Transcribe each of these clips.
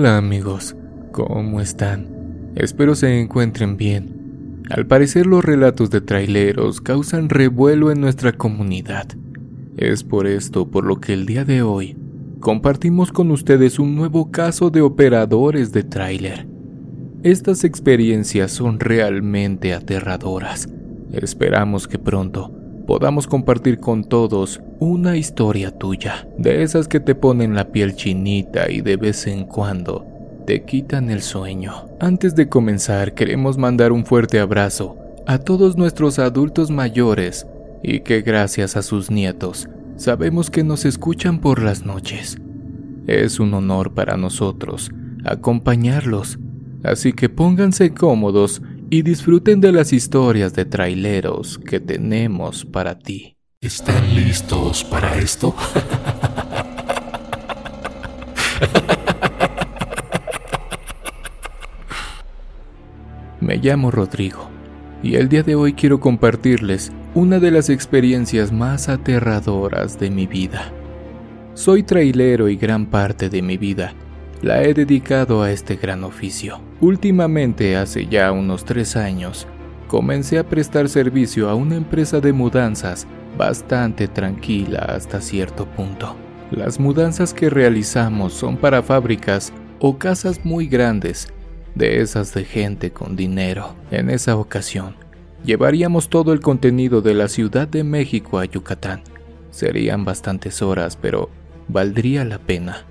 Hola amigos, ¿cómo están? Espero se encuentren bien. Al parecer los relatos de traileros causan revuelo en nuestra comunidad. Es por esto por lo que el día de hoy compartimos con ustedes un nuevo caso de operadores de tráiler. Estas experiencias son realmente aterradoras. Esperamos que pronto podamos compartir con todos una historia tuya, de esas que te ponen la piel chinita y de vez en cuando te quitan el sueño. Antes de comenzar, queremos mandar un fuerte abrazo a todos nuestros adultos mayores y que gracias a sus nietos sabemos que nos escuchan por las noches. Es un honor para nosotros acompañarlos, así que pónganse cómodos y disfruten de las historias de traileros que tenemos para ti. ¿Están listos para esto? Me llamo Rodrigo y el día de hoy quiero compartirles una de las experiencias más aterradoras de mi vida. Soy trailero y gran parte de mi vida la he dedicado a este gran oficio. Últimamente, hace ya unos tres años, comencé a prestar servicio a una empresa de mudanzas bastante tranquila hasta cierto punto. Las mudanzas que realizamos son para fábricas o casas muy grandes, de esas de gente con dinero. En esa ocasión, llevaríamos todo el contenido de la Ciudad de México a Yucatán. Serían bastantes horas, pero valdría la pena.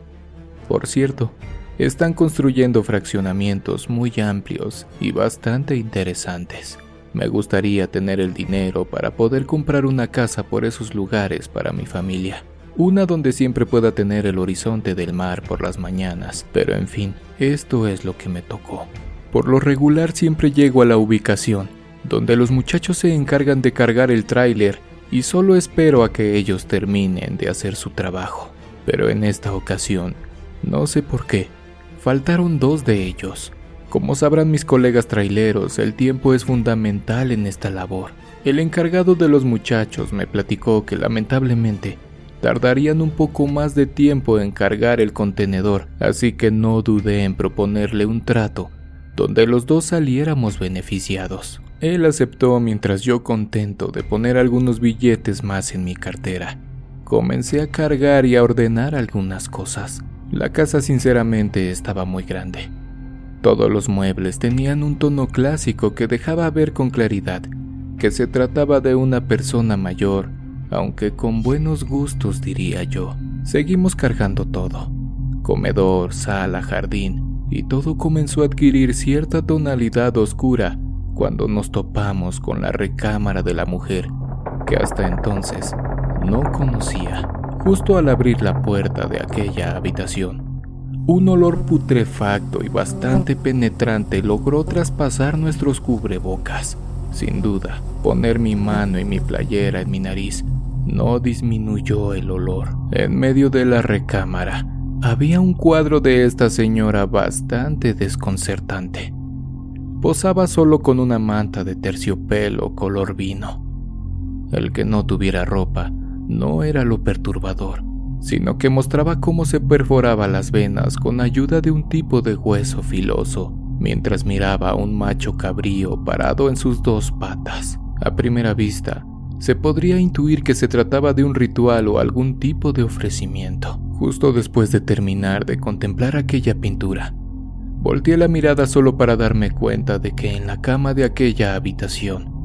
Por cierto, están construyendo fraccionamientos muy amplios y bastante interesantes. Me gustaría tener el dinero para poder comprar una casa por esos lugares para mi familia. Una donde siempre pueda tener el horizonte del mar por las mañanas, pero en fin, esto es lo que me tocó. Por lo regular siempre llego a la ubicación, donde los muchachos se encargan de cargar el tráiler y solo espero a que ellos terminen de hacer su trabajo. Pero en esta ocasión no sé por qué, faltaron dos de ellos. Como sabrán mis colegas traileros, el tiempo es fundamental en esta labor. El encargado de los muchachos me platicó que lamentablemente tardarían un poco más de tiempo en cargar el contenedor, así que no dudé en proponerle un trato donde los dos saliéramos beneficiados. Él aceptó mientras yo contento de poner algunos billetes más en mi cartera. Comencé a cargar y a ordenar algunas cosas. La casa sinceramente estaba muy grande. Todos los muebles tenían un tono clásico que dejaba ver con claridad que se trataba de una persona mayor, aunque con buenos gustos diría yo. Seguimos cargando todo. Comedor, sala, jardín, y todo comenzó a adquirir cierta tonalidad oscura cuando nos topamos con la recámara de la mujer, que hasta entonces no conocía. Justo al abrir la puerta de aquella habitación, un olor putrefacto y bastante penetrante logró traspasar nuestros cubrebocas. Sin duda, poner mi mano y mi playera en mi nariz no disminuyó el olor. En medio de la recámara había un cuadro de esta señora bastante desconcertante. Posaba solo con una manta de terciopelo color vino. El que no tuviera ropa no era lo perturbador, sino que mostraba cómo se perforaba las venas con ayuda de un tipo de hueso filoso, mientras miraba a un macho cabrío parado en sus dos patas. A primera vista, se podría intuir que se trataba de un ritual o algún tipo de ofrecimiento. Justo después de terminar de contemplar aquella pintura, volteé la mirada solo para darme cuenta de que en la cama de aquella habitación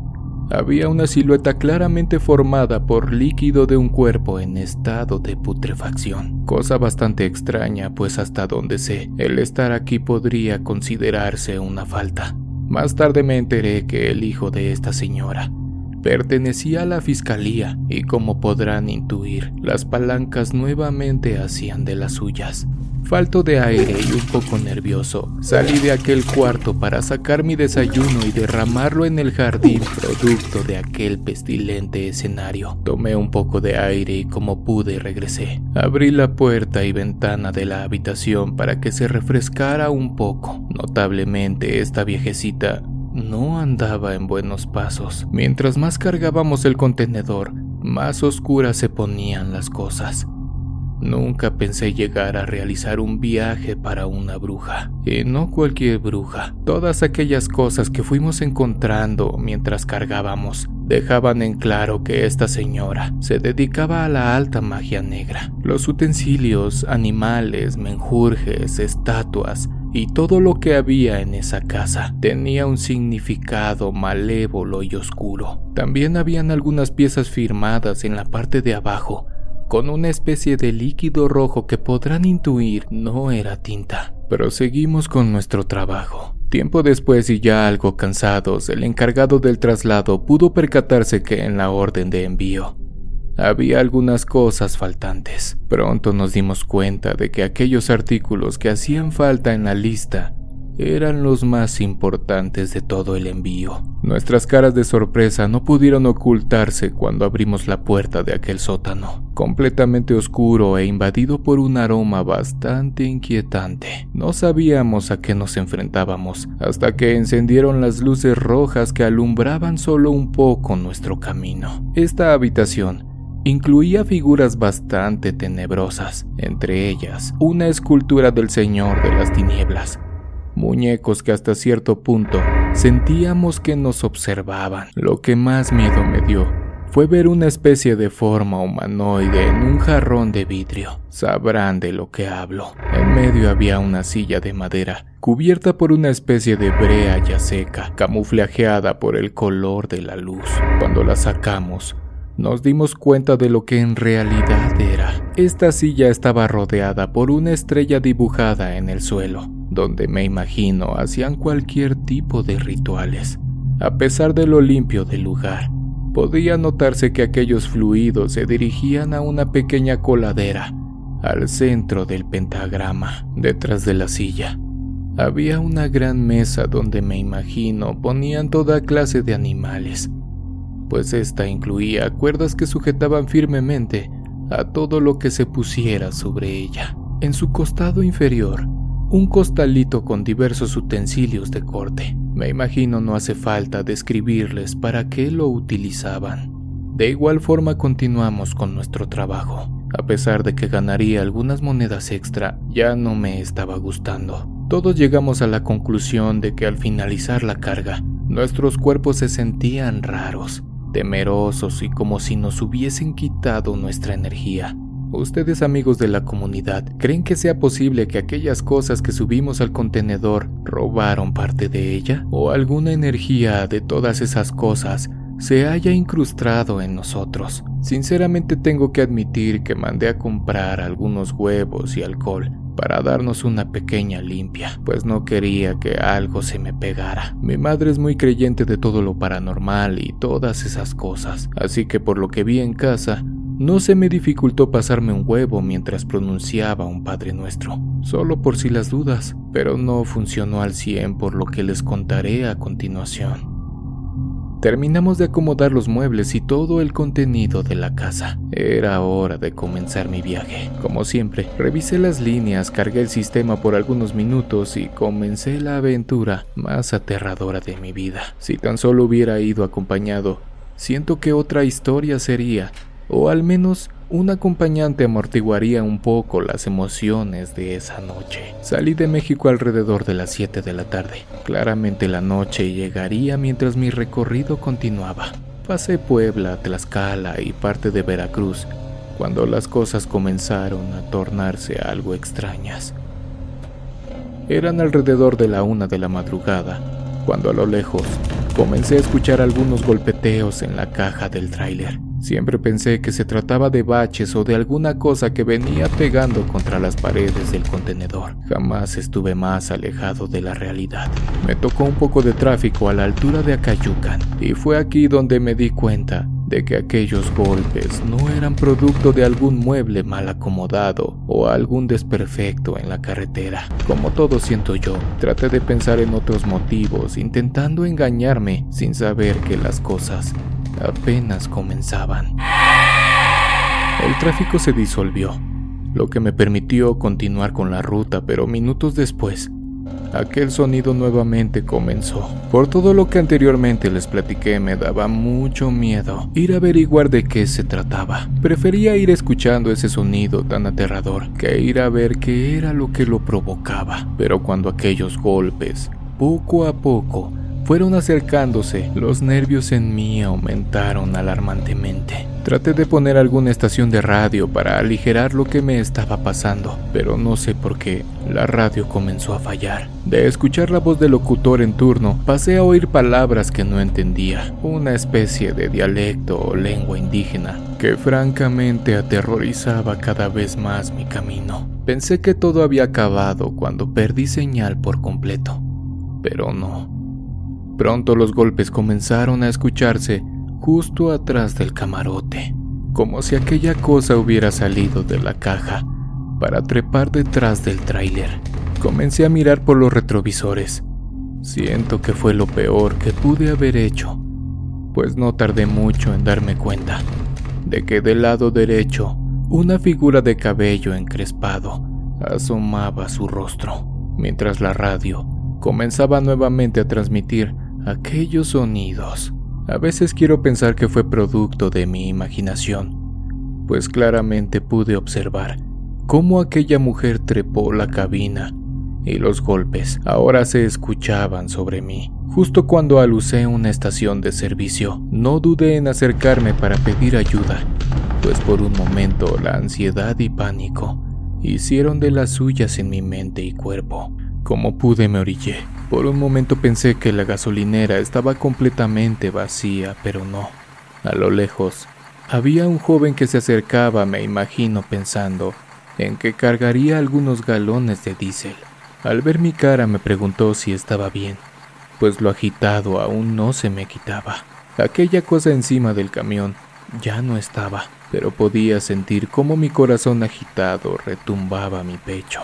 había una silueta claramente formada por líquido de un cuerpo en estado de putrefacción, cosa bastante extraña, pues hasta donde sé, el estar aquí podría considerarse una falta. Más tarde me enteré que el hijo de esta señora pertenecía a la fiscalía y como podrán intuir, las palancas nuevamente hacían de las suyas. Falto de aire y un poco nervioso, salí de aquel cuarto para sacar mi desayuno y derramarlo en el jardín producto de aquel pestilente escenario. Tomé un poco de aire y como pude regresé. Abrí la puerta y ventana de la habitación para que se refrescara un poco. Notablemente esta viejecita no andaba en buenos pasos. Mientras más cargábamos el contenedor, más oscuras se ponían las cosas. Nunca pensé llegar a realizar un viaje para una bruja, y no cualquier bruja. Todas aquellas cosas que fuimos encontrando mientras cargábamos dejaban en claro que esta señora se dedicaba a la alta magia negra. Los utensilios, animales, menjurjes, estatuas, y todo lo que había en esa casa tenía un significado malévolo y oscuro. También habían algunas piezas firmadas en la parte de abajo con una especie de líquido rojo que podrán intuir no era tinta. Proseguimos con nuestro trabajo. Tiempo después y ya algo cansados, el encargado del traslado pudo percatarse que en la orden de envío había algunas cosas faltantes. Pronto nos dimos cuenta de que aquellos artículos que hacían falta en la lista eran los más importantes de todo el envío. Nuestras caras de sorpresa no pudieron ocultarse cuando abrimos la puerta de aquel sótano, completamente oscuro e invadido por un aroma bastante inquietante. No sabíamos a qué nos enfrentábamos hasta que encendieron las luces rojas que alumbraban solo un poco nuestro camino. Esta habitación incluía figuras bastante tenebrosas, entre ellas una escultura del Señor de las Tinieblas, muñecos que hasta cierto punto sentíamos que nos observaban. Lo que más miedo me dio fue ver una especie de forma humanoide en un jarrón de vidrio. Sabrán de lo que hablo. En medio había una silla de madera, cubierta por una especie de brea ya seca, camuflajeada por el color de la luz. Cuando la sacamos, nos dimos cuenta de lo que en realidad era. Esta silla estaba rodeada por una estrella dibujada en el suelo donde me imagino hacían cualquier tipo de rituales. A pesar de lo limpio del lugar, podía notarse que aquellos fluidos se dirigían a una pequeña coladera al centro del pentagrama, detrás de la silla. Había una gran mesa donde me imagino ponían toda clase de animales, pues esta incluía cuerdas que sujetaban firmemente a todo lo que se pusiera sobre ella. En su costado inferior un costalito con diversos utensilios de corte. Me imagino no hace falta describirles para qué lo utilizaban. De igual forma continuamos con nuestro trabajo. A pesar de que ganaría algunas monedas extra, ya no me estaba gustando. Todos llegamos a la conclusión de que al finalizar la carga, nuestros cuerpos se sentían raros, temerosos y como si nos hubiesen quitado nuestra energía. ¿Ustedes amigos de la comunidad creen que sea posible que aquellas cosas que subimos al contenedor robaron parte de ella? ¿O alguna energía de todas esas cosas se haya incrustado en nosotros? Sinceramente tengo que admitir que mandé a comprar algunos huevos y alcohol para darnos una pequeña limpia, pues no quería que algo se me pegara. Mi madre es muy creyente de todo lo paranormal y todas esas cosas, así que por lo que vi en casa, no se me dificultó pasarme un huevo mientras pronunciaba un Padre Nuestro, solo por si las dudas, pero no funcionó al 100 por lo que les contaré a continuación. Terminamos de acomodar los muebles y todo el contenido de la casa. Era hora de comenzar mi viaje. Como siempre, revisé las líneas, cargué el sistema por algunos minutos y comencé la aventura más aterradora de mi vida. Si tan solo hubiera ido acompañado, siento que otra historia sería o al menos un acompañante amortiguaría un poco las emociones de esa noche. Salí de México alrededor de las 7 de la tarde. Claramente la noche llegaría mientras mi recorrido continuaba. Pasé Puebla, Tlaxcala y parte de Veracruz cuando las cosas comenzaron a tornarse algo extrañas. Eran alrededor de la una de la madrugada, cuando a lo lejos comencé a escuchar algunos golpeteos en la caja del tráiler. Siempre pensé que se trataba de baches o de alguna cosa que venía pegando contra las paredes del contenedor. Jamás estuve más alejado de la realidad. Me tocó un poco de tráfico a la altura de Acayucan y fue aquí donde me di cuenta de que aquellos golpes no eran producto de algún mueble mal acomodado o algún desperfecto en la carretera. Como todo siento yo, traté de pensar en otros motivos, intentando engañarme sin saber que las cosas apenas comenzaban. El tráfico se disolvió, lo que me permitió continuar con la ruta, pero minutos después, aquel sonido nuevamente comenzó. Por todo lo que anteriormente les platiqué, me daba mucho miedo ir a averiguar de qué se trataba. Prefería ir escuchando ese sonido tan aterrador que ir a ver qué era lo que lo provocaba. Pero cuando aquellos golpes, poco a poco, fueron acercándose, los nervios en mí aumentaron alarmantemente. Traté de poner alguna estación de radio para aligerar lo que me estaba pasando, pero no sé por qué la radio comenzó a fallar. De escuchar la voz del locutor en turno, pasé a oír palabras que no entendía, una especie de dialecto o lengua indígena que francamente aterrorizaba cada vez más mi camino. Pensé que todo había acabado cuando perdí señal por completo, pero no. Pronto los golpes comenzaron a escucharse justo atrás del camarote, como si aquella cosa hubiera salido de la caja para trepar detrás del tráiler. Comencé a mirar por los retrovisores. Siento que fue lo peor que pude haber hecho, pues no tardé mucho en darme cuenta de que del lado derecho una figura de cabello encrespado asomaba su rostro, mientras la radio comenzaba nuevamente a transmitir aquellos sonidos. A veces quiero pensar que fue producto de mi imaginación, pues claramente pude observar cómo aquella mujer trepó la cabina y los golpes ahora se escuchaban sobre mí. Justo cuando alucé una estación de servicio, no dudé en acercarme para pedir ayuda, pues por un momento la ansiedad y pánico hicieron de las suyas en mi mente y cuerpo. Como pude me orillé. Por un momento pensé que la gasolinera estaba completamente vacía, pero no. A lo lejos, había un joven que se acercaba, me imagino pensando en que cargaría algunos galones de diésel. Al ver mi cara me preguntó si estaba bien, pues lo agitado aún no se me quitaba. Aquella cosa encima del camión ya no estaba, pero podía sentir cómo mi corazón agitado retumbaba mi pecho.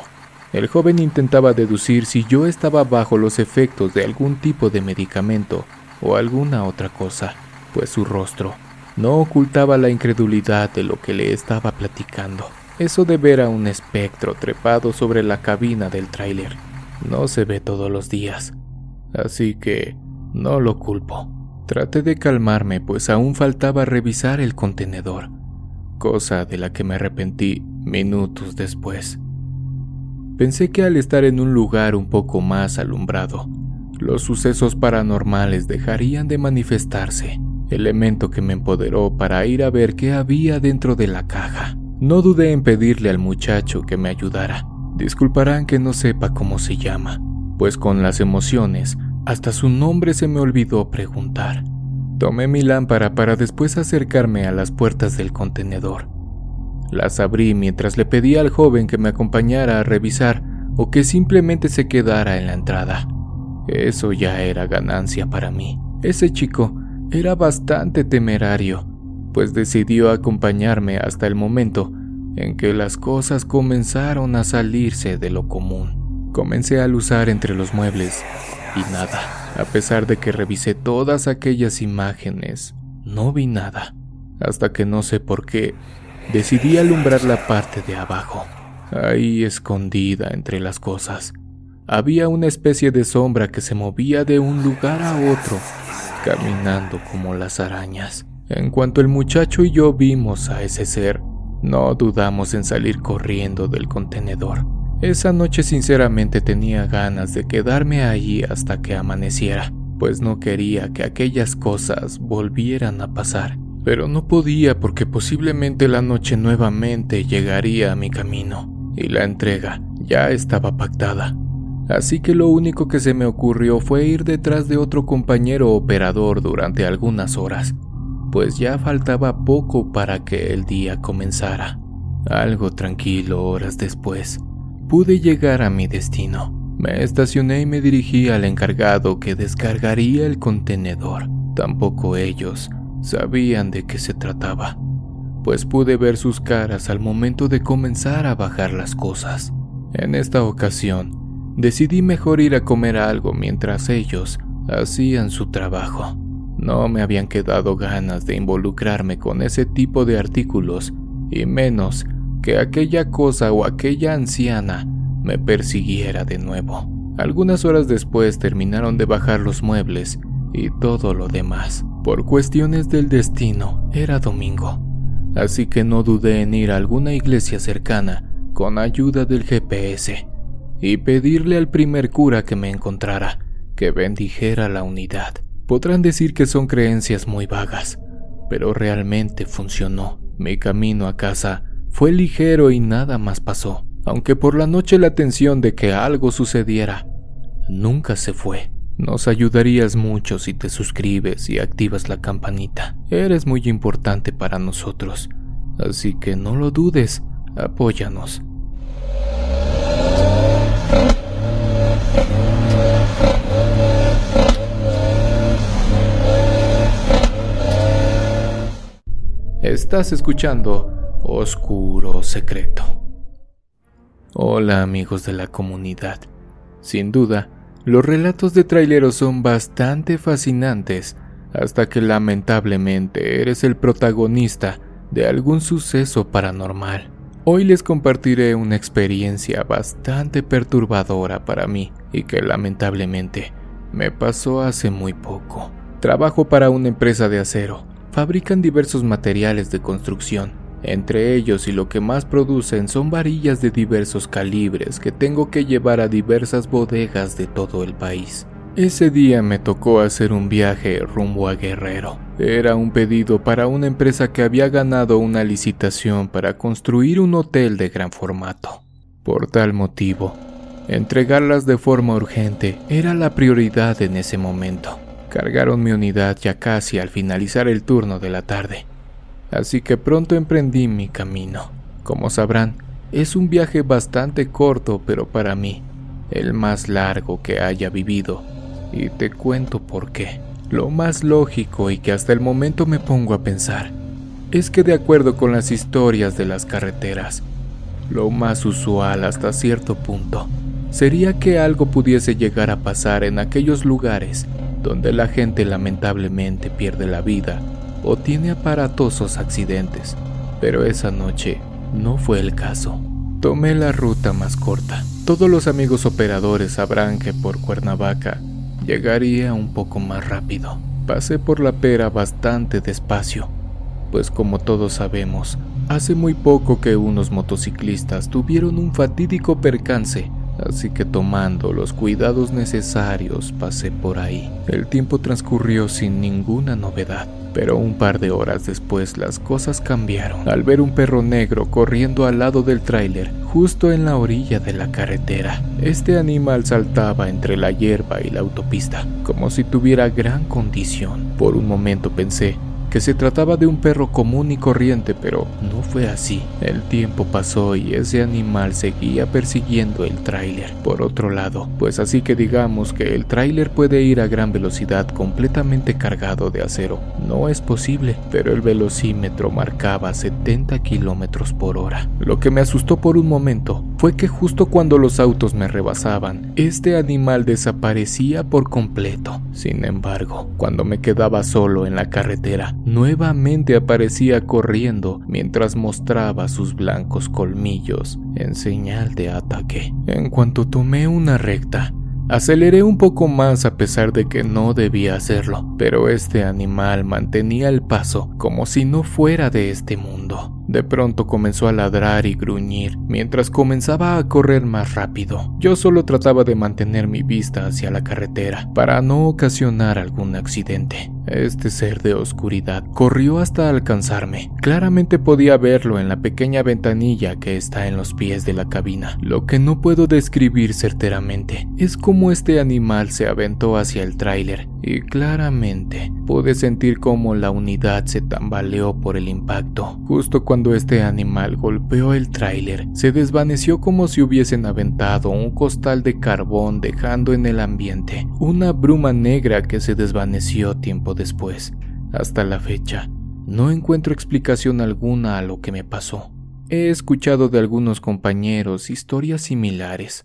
El joven intentaba deducir si yo estaba bajo los efectos de algún tipo de medicamento o alguna otra cosa, pues su rostro no ocultaba la incredulidad de lo que le estaba platicando. Eso de ver a un espectro trepado sobre la cabina del tráiler no se ve todos los días, así que no lo culpo. Traté de calmarme, pues aún faltaba revisar el contenedor, cosa de la que me arrepentí minutos después. Pensé que al estar en un lugar un poco más alumbrado, los sucesos paranormales dejarían de manifestarse, elemento que me empoderó para ir a ver qué había dentro de la caja. No dudé en pedirle al muchacho que me ayudara. Disculparán que no sepa cómo se llama, pues con las emociones, hasta su nombre se me olvidó preguntar. Tomé mi lámpara para después acercarme a las puertas del contenedor. Las abrí mientras le pedí al joven que me acompañara a revisar o que simplemente se quedara en la entrada. Eso ya era ganancia para mí. Ese chico era bastante temerario, pues decidió acompañarme hasta el momento en que las cosas comenzaron a salirse de lo común. Comencé a luzar entre los muebles y nada. A pesar de que revisé todas aquellas imágenes, no vi nada. Hasta que no sé por qué Decidí alumbrar la parte de abajo. Ahí escondida entre las cosas, había una especie de sombra que se movía de un lugar a otro, caminando como las arañas. En cuanto el muchacho y yo vimos a ese ser, no dudamos en salir corriendo del contenedor. Esa noche sinceramente tenía ganas de quedarme allí hasta que amaneciera, pues no quería que aquellas cosas volvieran a pasar pero no podía porque posiblemente la noche nuevamente llegaría a mi camino y la entrega ya estaba pactada. Así que lo único que se me ocurrió fue ir detrás de otro compañero operador durante algunas horas, pues ya faltaba poco para que el día comenzara. Algo tranquilo horas después, pude llegar a mi destino. Me estacioné y me dirigí al encargado que descargaría el contenedor. Tampoco ellos sabían de qué se trataba, pues pude ver sus caras al momento de comenzar a bajar las cosas. En esta ocasión, decidí mejor ir a comer algo mientras ellos hacían su trabajo. No me habían quedado ganas de involucrarme con ese tipo de artículos, y menos que aquella cosa o aquella anciana me persiguiera de nuevo. Algunas horas después terminaron de bajar los muebles y todo lo demás. Por cuestiones del destino, era domingo, así que no dudé en ir a alguna iglesia cercana con ayuda del GPS y pedirle al primer cura que me encontrara que bendijera la unidad. Podrán decir que son creencias muy vagas, pero realmente funcionó. Mi camino a casa fue ligero y nada más pasó, aunque por la noche la tensión de que algo sucediera nunca se fue. Nos ayudarías mucho si te suscribes y activas la campanita. Eres muy importante para nosotros, así que no lo dudes, apóyanos. Estás escuchando Oscuro Secreto. Hola amigos de la comunidad. Sin duda, los relatos de traileros son bastante fascinantes hasta que lamentablemente eres el protagonista de algún suceso paranormal. Hoy les compartiré una experiencia bastante perturbadora para mí y que lamentablemente me pasó hace muy poco. Trabajo para una empresa de acero Fabrican diversos materiales de construcción. Entre ellos y lo que más producen son varillas de diversos calibres que tengo que llevar a diversas bodegas de todo el país. Ese día me tocó hacer un viaje rumbo a Guerrero. Era un pedido para una empresa que había ganado una licitación para construir un hotel de gran formato. Por tal motivo, entregarlas de forma urgente era la prioridad en ese momento. Cargaron mi unidad ya casi al finalizar el turno de la tarde, así que pronto emprendí mi camino. Como sabrán, es un viaje bastante corto, pero para mí, el más largo que haya vivido, y te cuento por qué. Lo más lógico y que hasta el momento me pongo a pensar, es que de acuerdo con las historias de las carreteras, lo más usual hasta cierto punto sería que algo pudiese llegar a pasar en aquellos lugares donde la gente lamentablemente pierde la vida o tiene aparatosos accidentes, pero esa noche no fue el caso. Tomé la ruta más corta. Todos los amigos operadores sabrán que por Cuernavaca llegaría un poco más rápido. Pasé por la pera bastante despacio, pues como todos sabemos, hace muy poco que unos motociclistas tuvieron un fatídico percance así que tomando los cuidados necesarios pasé por ahí. El tiempo transcurrió sin ninguna novedad, pero un par de horas después las cosas cambiaron al ver un perro negro corriendo al lado del tráiler, justo en la orilla de la carretera. Este animal saltaba entre la hierba y la autopista, como si tuviera gran condición. Por un momento pensé que se trataba de un perro común y corriente, pero no fue así. El tiempo pasó y ese animal seguía persiguiendo el tráiler. Por otro lado, pues así que digamos que el tráiler puede ir a gran velocidad completamente cargado de acero. No es posible, pero el velocímetro marcaba 70 kilómetros por hora. Lo que me asustó por un momento fue que justo cuando los autos me rebasaban, este animal desaparecía por completo. Sin embargo, cuando me quedaba solo en la carretera, nuevamente aparecía corriendo mientras mostraba sus blancos colmillos en señal de ataque. En cuanto tomé una recta, Aceleré un poco más a pesar de que no debía hacerlo, pero este animal mantenía el paso como si no fuera de este mundo. De pronto comenzó a ladrar y gruñir mientras comenzaba a correr más rápido. Yo solo trataba de mantener mi vista hacia la carretera para no ocasionar algún accidente. Este ser de oscuridad corrió hasta alcanzarme. Claramente podía verlo en la pequeña ventanilla que está en los pies de la cabina. Lo que no puedo describir certeramente es cómo este animal se aventó hacia el tráiler y claramente pude sentir cómo la unidad se tambaleó por el impacto. Justo cuando este animal golpeó el tráiler, se desvaneció como si hubiesen aventado un costal de carbón dejando en el ambiente una bruma negra que se desvaneció tiempo después. Hasta la fecha, no encuentro explicación alguna a lo que me pasó. He escuchado de algunos compañeros historias similares.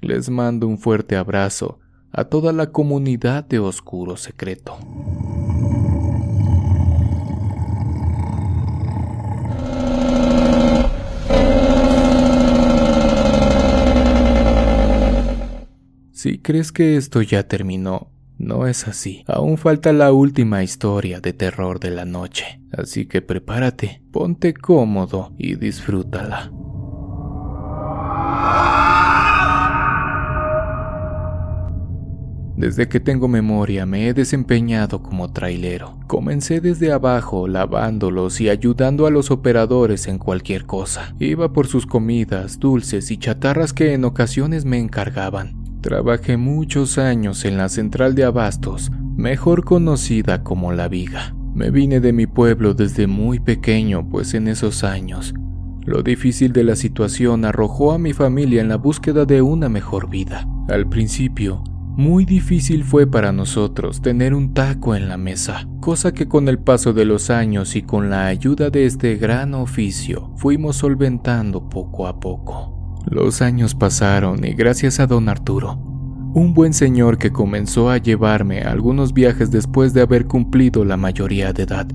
Les mando un fuerte abrazo a toda la comunidad de Oscuro Secreto. Si crees que esto ya terminó, no es así. Aún falta la última historia de terror de la noche. Así que prepárate, ponte cómodo y disfrútala. Desde que tengo memoria me he desempeñado como trailero. Comencé desde abajo lavándolos y ayudando a los operadores en cualquier cosa. Iba por sus comidas, dulces y chatarras que en ocasiones me encargaban. Trabajé muchos años en la central de abastos, mejor conocida como La Viga. Me vine de mi pueblo desde muy pequeño, pues en esos años lo difícil de la situación arrojó a mi familia en la búsqueda de una mejor vida. Al principio, muy difícil fue para nosotros tener un taco en la mesa, cosa que con el paso de los años y con la ayuda de este gran oficio fuimos solventando poco a poco. Los años pasaron y gracias a don Arturo, un buen señor que comenzó a llevarme algunos viajes después de haber cumplido la mayoría de edad,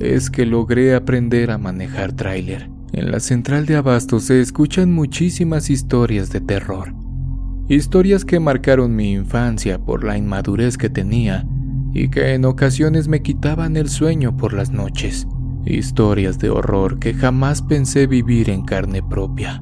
es que logré aprender a manejar tráiler. En la central de Abasto se escuchan muchísimas historias de terror, Historias que marcaron mi infancia por la inmadurez que tenía y que en ocasiones me quitaban el sueño por las noches. Historias de horror que jamás pensé vivir en carne propia.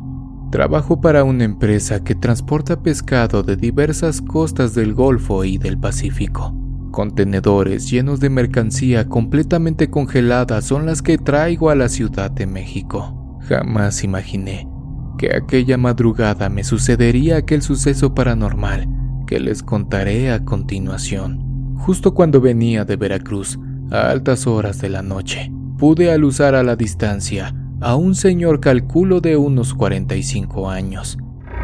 Trabajo para una empresa que transporta pescado de diversas costas del Golfo y del Pacífico. Contenedores llenos de mercancía completamente congelada son las que traigo a la Ciudad de México. Jamás imaginé que aquella madrugada me sucedería aquel suceso paranormal que les contaré a continuación. Justo cuando venía de Veracruz, a altas horas de la noche, pude alusar a la distancia a un señor calculo de unos 45 años,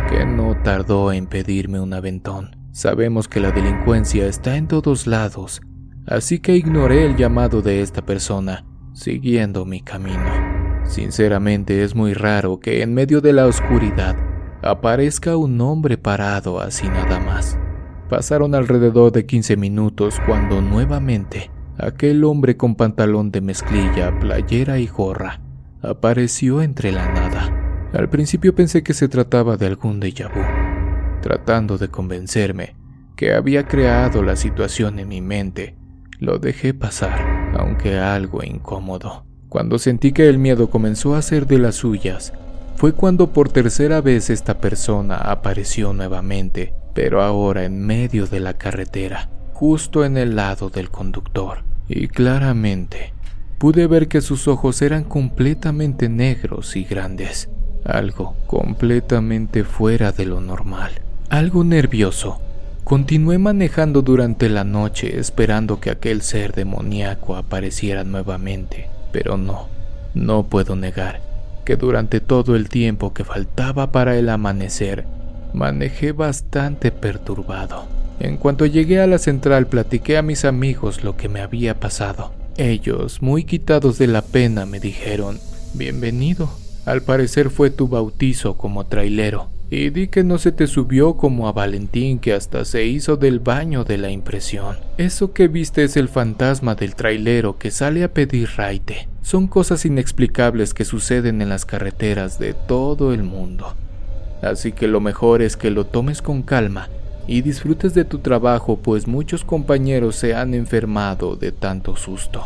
que no tardó en pedirme un aventón. Sabemos que la delincuencia está en todos lados, así que ignoré el llamado de esta persona, siguiendo mi camino. Sinceramente es muy raro que en medio de la oscuridad aparezca un hombre parado así nada más. Pasaron alrededor de 15 minutos cuando nuevamente aquel hombre con pantalón de mezclilla, playera y gorra apareció entre la nada. Al principio pensé que se trataba de algún déjà vu, tratando de convencerme que había creado la situación en mi mente. Lo dejé pasar, aunque algo incómodo. Cuando sentí que el miedo comenzó a ser de las suyas, fue cuando por tercera vez esta persona apareció nuevamente, pero ahora en medio de la carretera, justo en el lado del conductor. Y claramente pude ver que sus ojos eran completamente negros y grandes, algo completamente fuera de lo normal. Algo nervioso, Continué manejando durante la noche esperando que aquel ser demoníaco apareciera nuevamente. Pero no, no puedo negar que durante todo el tiempo que faltaba para el amanecer, manejé bastante perturbado. En cuanto llegué a la central platiqué a mis amigos lo que me había pasado. Ellos, muy quitados de la pena, me dijeron, Bienvenido. Al parecer fue tu bautizo como trailero. Y di que no se te subió como a Valentín que hasta se hizo del baño de la impresión. Eso que viste es el fantasma del trailero que sale a pedir raite. Son cosas inexplicables que suceden en las carreteras de todo el mundo. Así que lo mejor es que lo tomes con calma y disfrutes de tu trabajo pues muchos compañeros se han enfermado de tanto susto.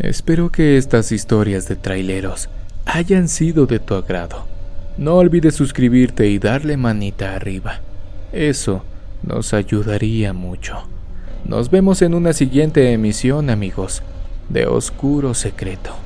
Espero que estas historias de traileros hayan sido de tu agrado. No olvides suscribirte y darle manita arriba. Eso nos ayudaría mucho. Nos vemos en una siguiente emisión, amigos, de Oscuro Secreto.